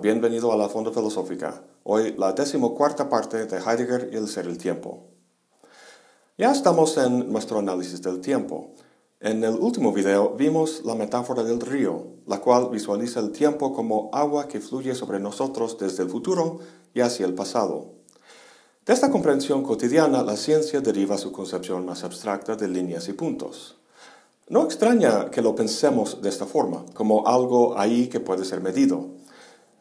Bienvenido a la Fonda Filosófica. Hoy la decimocuarta parte de Heidegger y el ser el tiempo. Ya estamos en nuestro análisis del tiempo. En el último video vimos la metáfora del río, la cual visualiza el tiempo como agua que fluye sobre nosotros desde el futuro y hacia el pasado. De esta comprensión cotidiana, la ciencia deriva su concepción más abstracta de líneas y puntos. No extraña que lo pensemos de esta forma, como algo ahí que puede ser medido.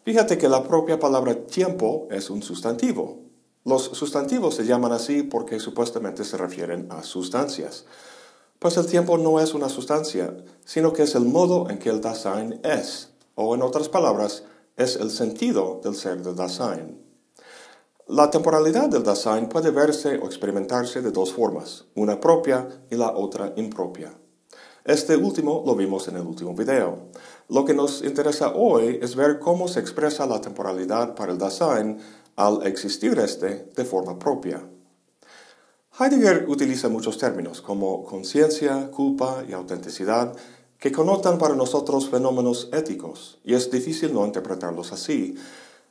Fíjate que la propia palabra tiempo es un sustantivo. Los sustantivos se llaman así porque supuestamente se refieren a sustancias. Pues el tiempo no es una sustancia, sino que es el modo en que el Dasein es, o en otras palabras, es el sentido del ser del Dasein. La temporalidad del Dasein puede verse o experimentarse de dos formas, una propia y la otra impropia. Este último lo vimos en el último video. Lo que nos interesa hoy es ver cómo se expresa la temporalidad para el Dasein al existir este de forma propia. Heidegger utiliza muchos términos como conciencia, culpa y autenticidad que connotan para nosotros fenómenos éticos, y es difícil no interpretarlos así,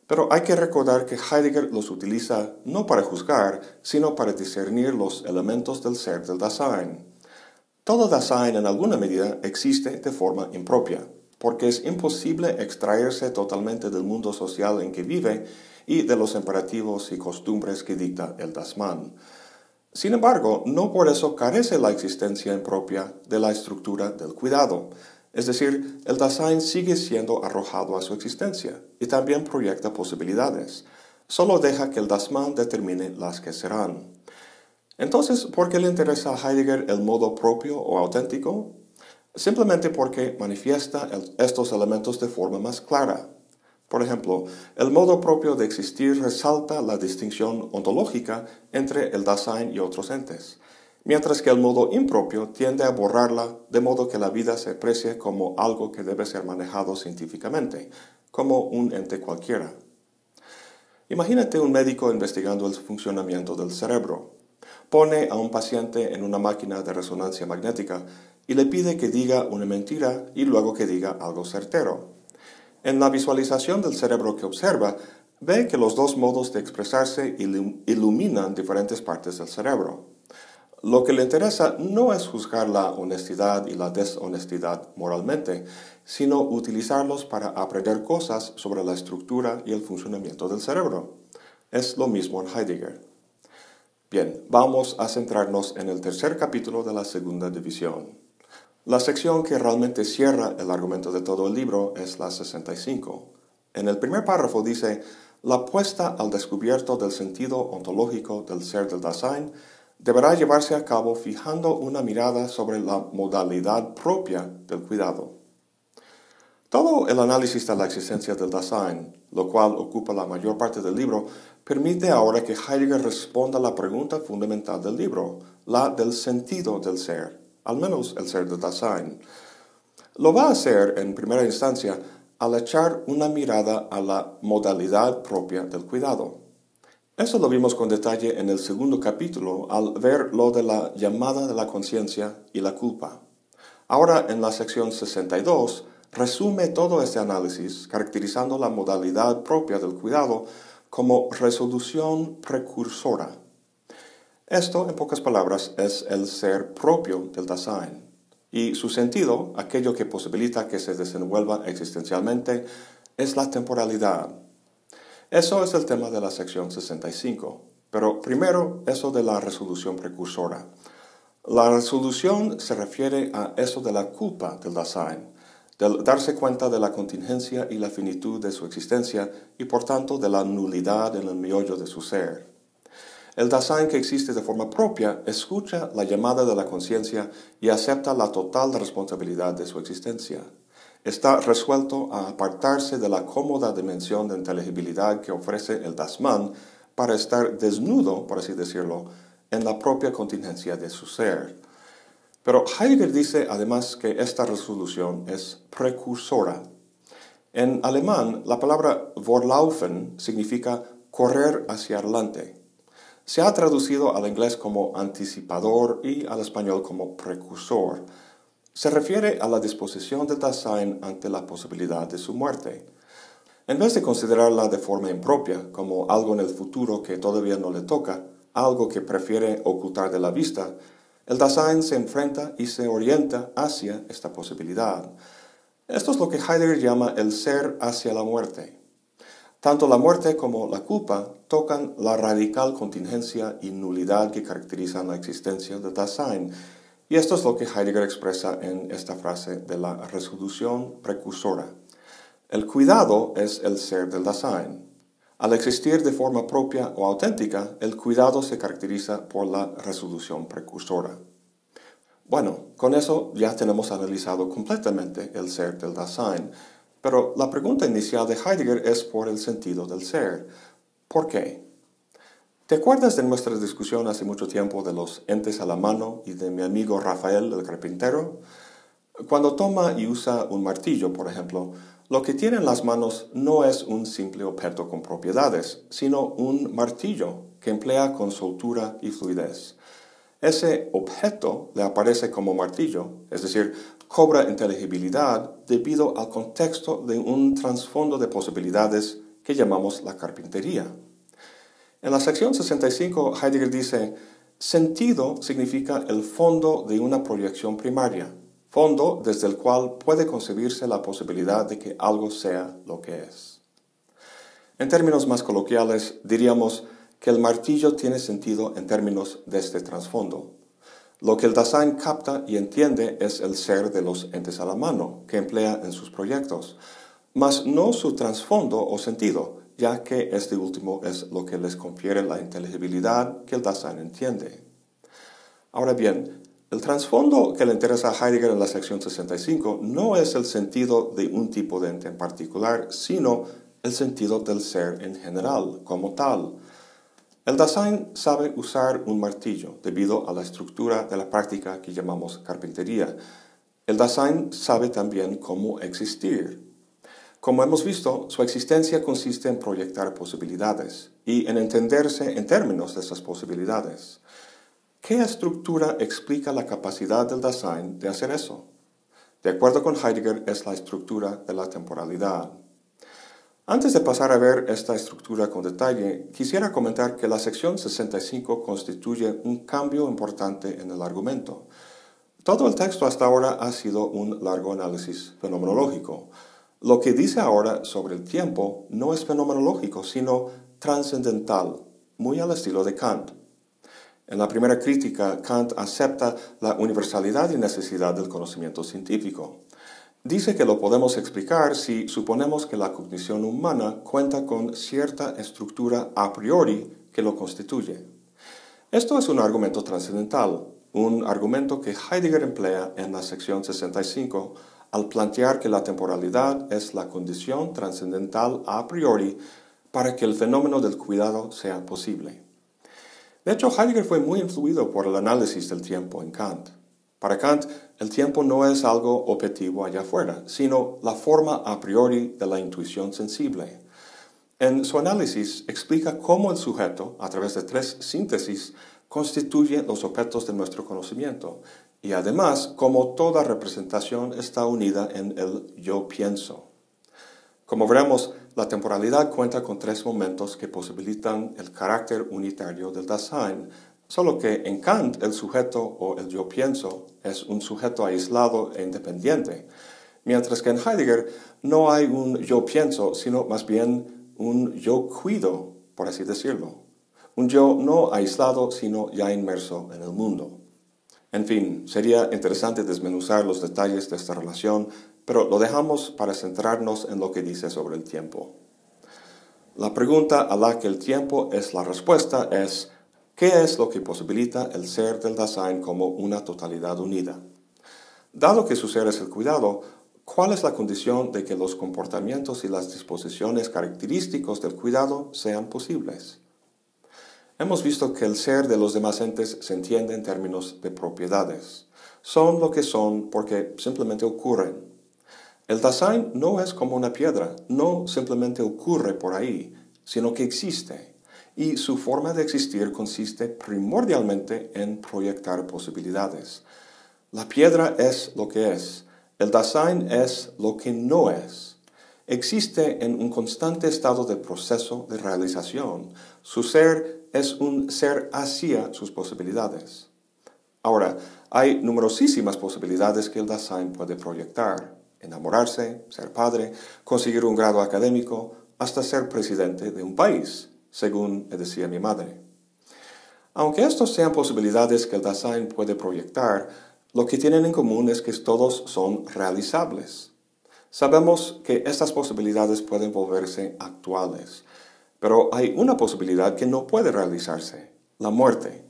pero hay que recordar que Heidegger los utiliza no para juzgar, sino para discernir los elementos del ser del Dasein. Todo Dasein en alguna medida existe de forma impropia, porque es imposible extraerse totalmente del mundo social en que vive y de los imperativos y costumbres que dicta el Dasman. Sin embargo, no por eso carece la existencia impropia de la estructura del cuidado, es decir, el Dasein sigue siendo arrojado a su existencia y también proyecta posibilidades, solo deja que el Dasman determine las que serán. Entonces, ¿por qué le interesa a Heidegger el modo propio o auténtico? Simplemente porque manifiesta estos elementos de forma más clara. Por ejemplo, el modo propio de existir resalta la distinción ontológica entre el Dasein y otros entes, mientras que el modo impropio tiende a borrarla de modo que la vida se aprecie como algo que debe ser manejado científicamente, como un ente cualquiera. Imagínate un médico investigando el funcionamiento del cerebro pone a un paciente en una máquina de resonancia magnética y le pide que diga una mentira y luego que diga algo certero. En la visualización del cerebro que observa, ve que los dos modos de expresarse iluminan diferentes partes del cerebro. Lo que le interesa no es juzgar la honestidad y la deshonestidad moralmente, sino utilizarlos para aprender cosas sobre la estructura y el funcionamiento del cerebro. Es lo mismo en Heidegger. Bien, vamos a centrarnos en el tercer capítulo de la segunda división. La sección que realmente cierra el argumento de todo el libro es la 65. En el primer párrafo dice, la apuesta al descubierto del sentido ontológico del ser del Dasein deberá llevarse a cabo fijando una mirada sobre la modalidad propia del cuidado. Todo el análisis de la existencia del Dasein, lo cual ocupa la mayor parte del libro, permite ahora que Heidegger responda a la pregunta fundamental del libro, la del sentido del ser, al menos el ser de Dasein. Lo va a hacer en primera instancia al echar una mirada a la modalidad propia del cuidado. Eso lo vimos con detalle en el segundo capítulo al ver lo de la llamada de la conciencia y la culpa. Ahora en la sección 62 resume todo este análisis caracterizando la modalidad propia del cuidado como resolución precursora. Esto, en pocas palabras, es el ser propio del Dasein, y su sentido, aquello que posibilita que se desenvuelva existencialmente, es la temporalidad. Eso es el tema de la sección 65, pero primero eso de la resolución precursora. La resolución se refiere a eso de la culpa del Dasein, del darse cuenta de la contingencia y la finitud de su existencia y por tanto de la nulidad en el miollo de su ser. El Dasein que existe de forma propia escucha la llamada de la conciencia y acepta la total responsabilidad de su existencia. Está resuelto a apartarse de la cómoda dimensión de inteligibilidad que ofrece el Dasman para estar desnudo, por así decirlo, en la propia contingencia de su ser. Pero Heidegger dice además que esta resolución es precursora. En alemán, la palabra Vorlaufen significa correr hacia adelante. Se ha traducido al inglés como anticipador y al español como precursor. Se refiere a la disposición de Dasein ante la posibilidad de su muerte. En vez de considerarla de forma impropia, como algo en el futuro que todavía no le toca, algo que prefiere ocultar de la vista, el Dasein se enfrenta y se orienta hacia esta posibilidad. Esto es lo que Heidegger llama el ser hacia la muerte. Tanto la muerte como la culpa tocan la radical contingencia y nulidad que caracterizan la existencia del Dasein, y esto es lo que Heidegger expresa en esta frase de la resolución precursora. El cuidado es el ser del Dasein. Al existir de forma propia o auténtica, el cuidado se caracteriza por la resolución precursora. Bueno, con eso ya tenemos analizado completamente el ser del Dasein, pero la pregunta inicial de Heidegger es por el sentido del ser. ¿Por qué? ¿Te acuerdas de nuestra discusión hace mucho tiempo de los entes a la mano y de mi amigo Rafael el carpintero? Cuando toma y usa un martillo, por ejemplo, lo que tiene en las manos no es un simple objeto con propiedades, sino un martillo que emplea con soltura y fluidez. Ese objeto le aparece como martillo, es decir, cobra inteligibilidad debido al contexto de un trasfondo de posibilidades que llamamos la carpintería. En la sección 65, Heidegger dice, sentido significa el fondo de una proyección primaria, fondo desde el cual puede concebirse la posibilidad de que algo sea lo que es. En términos más coloquiales, diríamos que el martillo tiene sentido en términos de este trasfondo. Lo que el Dasein capta y entiende es el ser de los entes a la mano que emplea en sus proyectos, mas no su trasfondo o sentido, ya que este último es lo que les confiere la inteligibilidad que el Dasein entiende. Ahora bien, el trasfondo que le interesa a Heidegger en la sección 65 no es el sentido de un tipo de ente en particular, sino el sentido del ser en general, como tal. El Dasein sabe usar un martillo debido a la estructura de la práctica que llamamos carpintería. El Dasein sabe también cómo existir. Como hemos visto, su existencia consiste en proyectar posibilidades y en entenderse en términos de esas posibilidades. ¿Qué estructura explica la capacidad del Dasein de hacer eso? De acuerdo con Heidegger, es la estructura de la temporalidad. Antes de pasar a ver esta estructura con detalle, quisiera comentar que la sección 65 constituye un cambio importante en el argumento. Todo el texto hasta ahora ha sido un largo análisis fenomenológico. Lo que dice ahora sobre el tiempo no es fenomenológico, sino trascendental, muy al estilo de Kant. En la primera crítica, Kant acepta la universalidad y necesidad del conocimiento científico. Dice que lo podemos explicar si suponemos que la cognición humana cuenta con cierta estructura a priori que lo constituye. Esto es un argumento trascendental, un argumento que Heidegger emplea en la sección 65 al plantear que la temporalidad es la condición trascendental a priori para que el fenómeno del cuidado sea posible. De hecho, Heidegger fue muy influido por el análisis del tiempo en Kant. Para Kant, el tiempo no es algo objetivo allá afuera, sino la forma a priori de la intuición sensible. En su análisis explica cómo el sujeto, a través de tres síntesis, constituye los objetos de nuestro conocimiento y además cómo toda representación está unida en el yo pienso. Como veremos, la temporalidad cuenta con tres momentos que posibilitan el carácter unitario del Dasein, solo que en Kant el sujeto o el yo pienso es un sujeto aislado e independiente, mientras que en Heidegger no hay un yo pienso, sino más bien un yo cuido, por así decirlo. Un yo no aislado, sino ya inmerso en el mundo. En fin, sería interesante desmenuzar los detalles de esta relación, pero lo dejamos para centrarnos en lo que dice sobre el tiempo. La pregunta a la que el tiempo es la respuesta es, ¿qué es lo que posibilita el ser del Dasein como una totalidad unida? Dado que su ser es el cuidado, ¿cuál es la condición de que los comportamientos y las disposiciones característicos del cuidado sean posibles? Hemos visto que el ser de los demás entes se entiende en términos de propiedades. Son lo que son porque simplemente ocurren. El Dasein no es como una piedra, no simplemente ocurre por ahí, sino que existe. Y su forma de existir consiste primordialmente en proyectar posibilidades. La piedra es lo que es, el Dasein es lo que no es. existe en un constante estado de proceso de realización. Su ser es un ser hacia sus posibilidades. Ahora, hay numerosísimas posibilidades que el Dasein puede proyectar. Enamorarse, ser padre, conseguir un grado académico, hasta ser presidente de un país, según decía mi madre. Aunque estos sean posibilidades que el Dasein puede proyectar, lo que tienen en común es que todos son realizables. Sabemos que estas posibilidades pueden volverse actuales, pero hay una posibilidad que no puede realizarse, la muerte.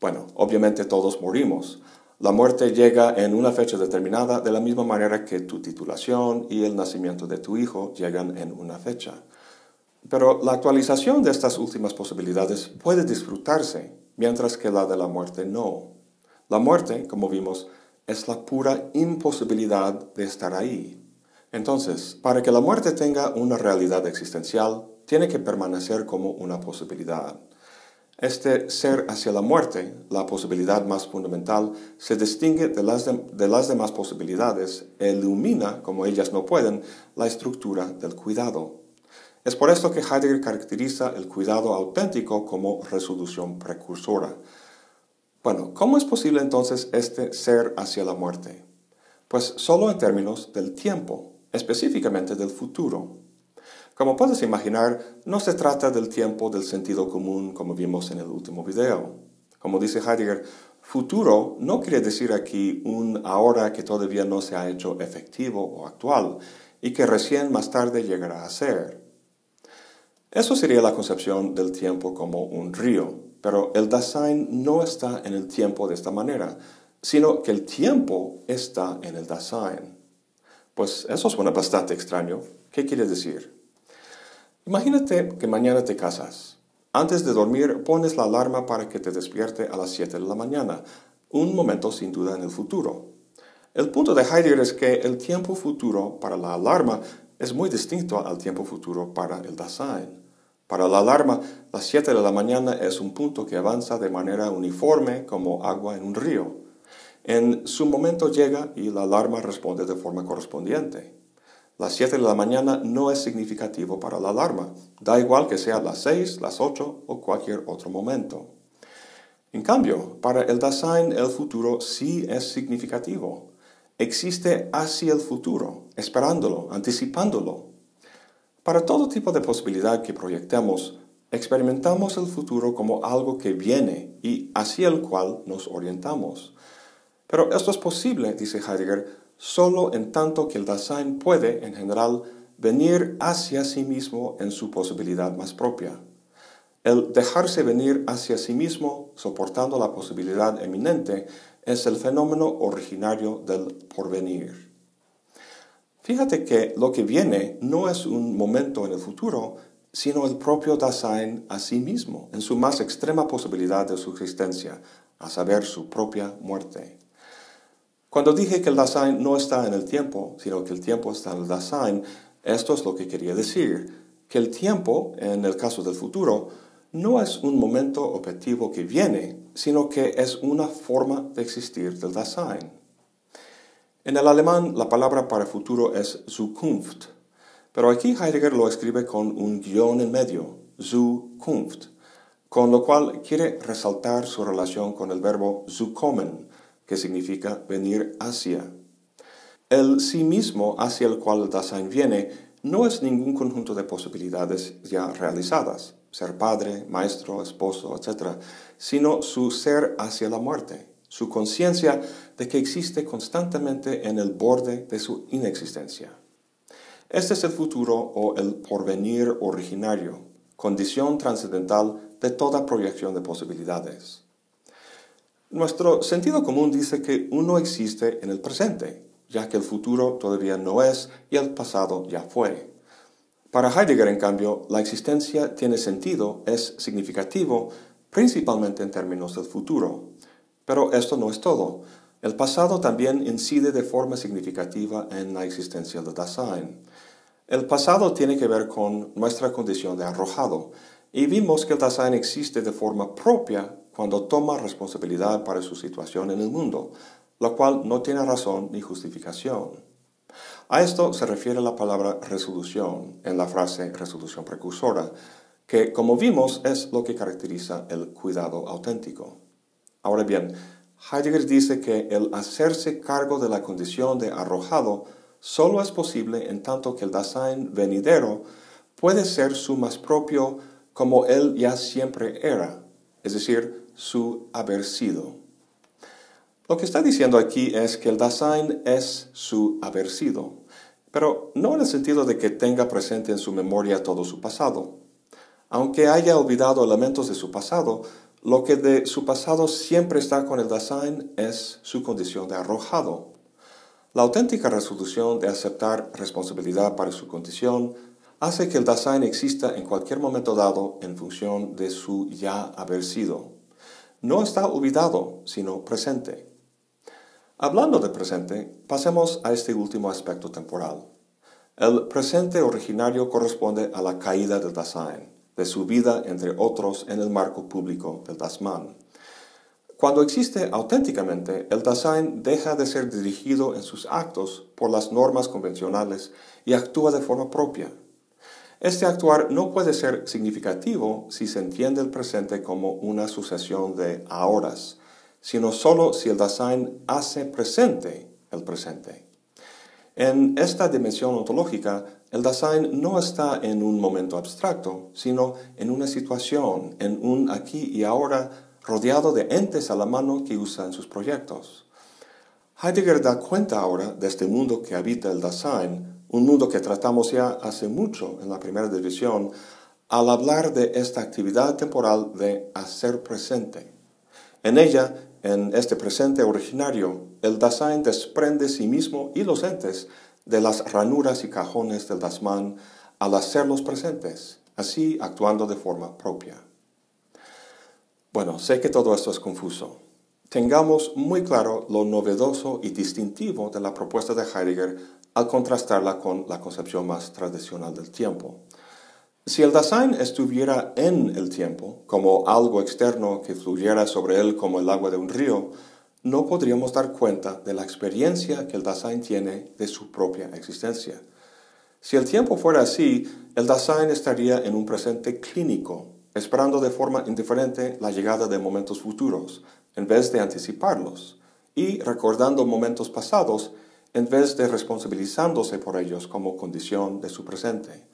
Bueno, obviamente todos morimos. La muerte llega en una fecha determinada de la misma manera que tu titulación y el nacimiento de tu hijo llegan en una fecha. Pero la actualización de estas últimas posibilidades puede disfrutarse, mientras que la de la muerte no. La muerte, como vimos, es la pura imposibilidad de estar ahí. Entonces, para que la muerte tenga una realidad existencial, tiene que permanecer como una posibilidad. Este ser hacia la muerte, la posibilidad más fundamental, se distingue de las, de, las, demás posibilidades e ilumina, como ellas no pueden, la estructura del cuidado. Es por esto que Heidegger caracteriza el cuidado auténtico como resolución precursora. Bueno, ¿cómo es posible entonces este ser hacia la muerte? Pues solo en términos del tiempo, específicamente del futuro. Como puedes imaginar, no se trata del tiempo del sentido común como vimos en el último video. Como dice Heidegger, futuro no quiere decir aquí un ahora que todavía no se ha hecho efectivo o actual y que recién más tarde llegará a ser. Eso sería la concepción del tiempo como un río, pero el Dasein no está en el tiempo de esta manera, sino que el tiempo está en el Dasein. Pues eso suena bastante extraño. ¿Qué quiere decir? Imagínate que mañana te casas. Antes de dormir pones la alarma para que te despierte a las 7 de la mañana, un momento sin duda en el futuro. El punto de Heidegger es que el tiempo futuro para la alarma es muy distinto al tiempo futuro para el Dasein. Para la alarma, las 7 de la mañana es un punto que avanza de manera uniforme como agua en un río. En su momento llega y la alarma responde de forma correspondiente. Las 7 de la mañana no es significativo para la alarma. Da igual que sea las 6, las 8 o cualquier otro momento. En cambio, para el Dasein el futuro sí es significativo. Existe hacia el futuro, esperándolo, anticipándolo. Para todo tipo de posibilidad que proyectemos, experimentamos el futuro como algo que viene y hacia el cual nos orientamos. Pero esto es posible, dice Heidegger, solo en tanto que el Dasein puede, en general, venir hacia sí mismo en su posibilidad más propia. El dejarse venir hacia sí mismo, soportando la posibilidad eminente, es el fenómeno originario del porvenir. Fíjate que lo que viene no es un momento en el futuro, sino el propio Dasein a sí mismo, en su más extrema posibilidad de subsistencia, a saber, su propia muerte. Cuando dije que el Dasein no está en el tiempo, sino que el tiempo está en el Dasein, esto es lo que quería decir, que el tiempo, en el caso del futuro, no es un momento objetivo que viene, sino que es una forma de existir del Dasein. En el alemán la palabra para futuro es Zukunft, pero aquí Heidegger lo escribe con un guion en medio, Zukunft, con lo cual quiere resaltar su relación con el verbo zukommen, que significa venir hacia. El sí mismo hacia el cual el Dasein viene no es ningún conjunto de posibilidades ya realizadas, ser padre, maestro, esposo, etc., sino su ser hacia la muerte, su conciencia de que existe constantemente en el borde de su inexistencia. Este es el futuro o el porvenir originario, condición trascendental de toda proyección de posibilidades. Nuestro sentido común dice que uno existe en el presente, ya que el futuro todavía no es y el pasado ya fue. Para Heidegger, en cambio, la existencia tiene sentido, es significativo, principalmente en términos del futuro. Pero esto no es todo. El pasado también incide de forma significativa en la existencia del Dasein. El pasado tiene que ver con nuestra condición de arrojado, y vimos que el Dasein existe de forma propia cuando toma responsabilidad para su situación en el mundo, lo cual no tiene razón ni justificación. A esto se refiere la palabra resolución en la frase resolución precursora, que como vimos es lo que caracteriza el cuidado auténtico. Ahora bien, Heidegger dice que el hacerse cargo de la condición de arrojado solo es posible en tanto que el Dasein venidero puede ser su más propio como él ya siempre era, es decir, su haber sido. Lo que está diciendo aquí es que el Dasein es su haber sido, pero no en el sentido de que tenga presente en su memoria todo su pasado. Aunque haya olvidado elementos de su pasado, lo que de su pasado siempre está con el Dasein es su condición de arrojado. La auténtica resolución de aceptar responsabilidad para su condición hace que el Dasein exista en cualquier momento dado en función de su ya haber sido. No está olvidado, sino presente. Hablando de presente, pasemos a este último aspecto temporal. El presente originario corresponde a la caída del Dasein de su vida entre otros en el marco público del Dasman. Cuando existe auténticamente, el Dasein deja de ser dirigido en sus actos por las normas convencionales y actúa de forma propia. Este actuar no puede ser significativo si se entiende el presente como una sucesión de ahoras, sino solo si el Dasein hace presente el presente. En esta dimensión ontológica, el Dasein no está en un momento abstracto, sino en una situación, en un aquí y ahora rodeado de entes a la mano que usa en sus proyectos. Heidegger da cuenta ahora de este mundo que habita el Dasein, un mundo que tratamos ya hace mucho en la primera división, al hablar de esta actividad temporal de hacer presente. En ella, en este presente originario, el Dasein desprende sí mismo y los entes de las ranuras y cajones del Dasman al hacerlos presentes, así actuando de forma propia. Bueno, sé que todo esto es confuso. Tengamos muy claro lo novedoso y distintivo de la propuesta de Heidegger al contrastarla con la concepción más tradicional del tiempo. Si el Dasein estuviera en el tiempo, como algo externo que fluyera sobre él como el agua de un río, no podríamos dar cuenta de la experiencia que el Dasein tiene de su propia existencia. Si el tiempo fuera así, el Dasein estaría en un presente clínico, esperando de forma indiferente la llegada de momentos futuros, en vez de anticiparlos, y recordando momentos pasados, en vez de responsabilizándose por ellos como condición de su presente.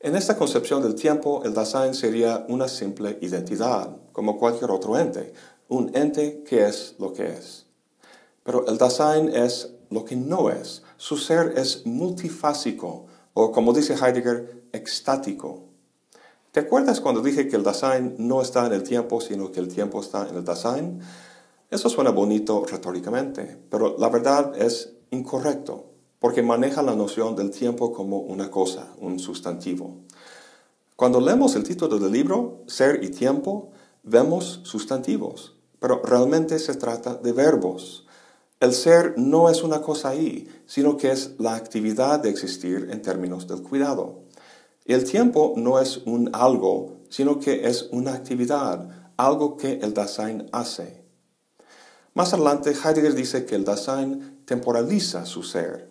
En esta concepción del tiempo, el Dasein sería una simple identidad, como cualquier otro ente, un ente que es lo que es. Pero el Dasein es lo que no es. Su ser es multifásico, o como dice Heidegger, extático. ¿Te acuerdas cuando dije que el Dasein no está en el tiempo, sino que el tiempo está en el Dasein? Eso suena bonito retóricamente, pero la verdad es incorrecto porque maneja la noción del tiempo como una cosa, un sustantivo. Cuando leemos el título del libro, Ser y Tiempo, vemos sustantivos, pero realmente se trata de verbos. El ser no es una cosa ahí, sino que es la actividad de existir en términos del cuidado. El tiempo no es un algo, sino que es una actividad, algo que el Dasein hace. Más adelante, Heidegger dice que el Dasein temporaliza su ser.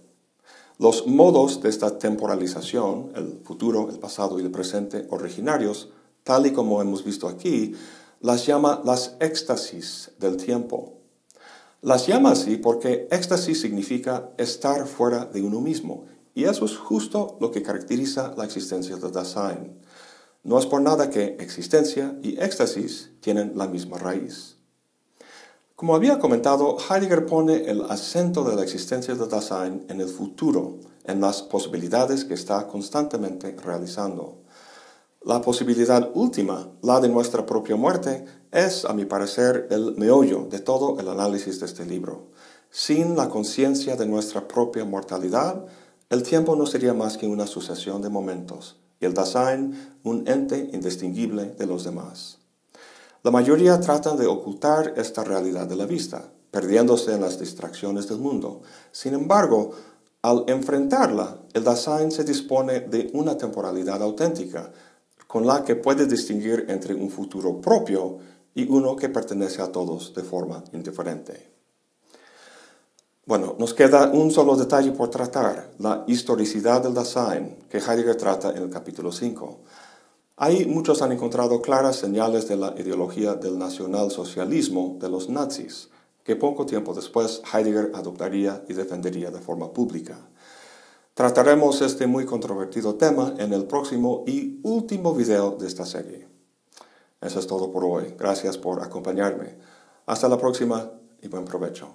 Los modos de esta temporalización, el futuro, el pasado y el presente originarios, tal y como hemos visto aquí, las llama las éxtasis del tiempo. Las llama así porque éxtasis significa estar fuera de uno mismo, y eso es justo lo que caracteriza la existencia de Dasein. No es por nada que existencia y éxtasis tienen la misma raíz. Como había comentado, Heidegger pone el acento de la existencia de Dasein en el futuro, en las posibilidades que está constantemente realizando. La posibilidad última, la de nuestra propia muerte, es, a mi parecer, el meollo de todo el análisis de este libro. Sin la conciencia de nuestra propia mortalidad, el tiempo no sería más que una sucesión de momentos, y el Dasein un ente indistinguible de los demás. La mayoría tratan de ocultar esta realidad de la vista, perdiéndose en las distracciones del mundo. Sin embargo, al enfrentarla, el Dasein se dispone de una temporalidad auténtica, con la que puede distinguir entre un futuro propio y uno que pertenece a todos de forma indiferente. Bueno, nos queda un solo detalle por tratar, la historicidad del Dasein, que Heidegger trata en el capítulo 5. Ahí muchos han encontrado claras señales de la ideología del nacionalsocialismo de los nazis, que poco tiempo después Heidegger adoptaría y defendería de forma pública. Trataremos este muy controvertido tema en el próximo y último video de esta serie. Eso es todo por hoy. Gracias por acompañarme. Hasta la próxima y buen provecho.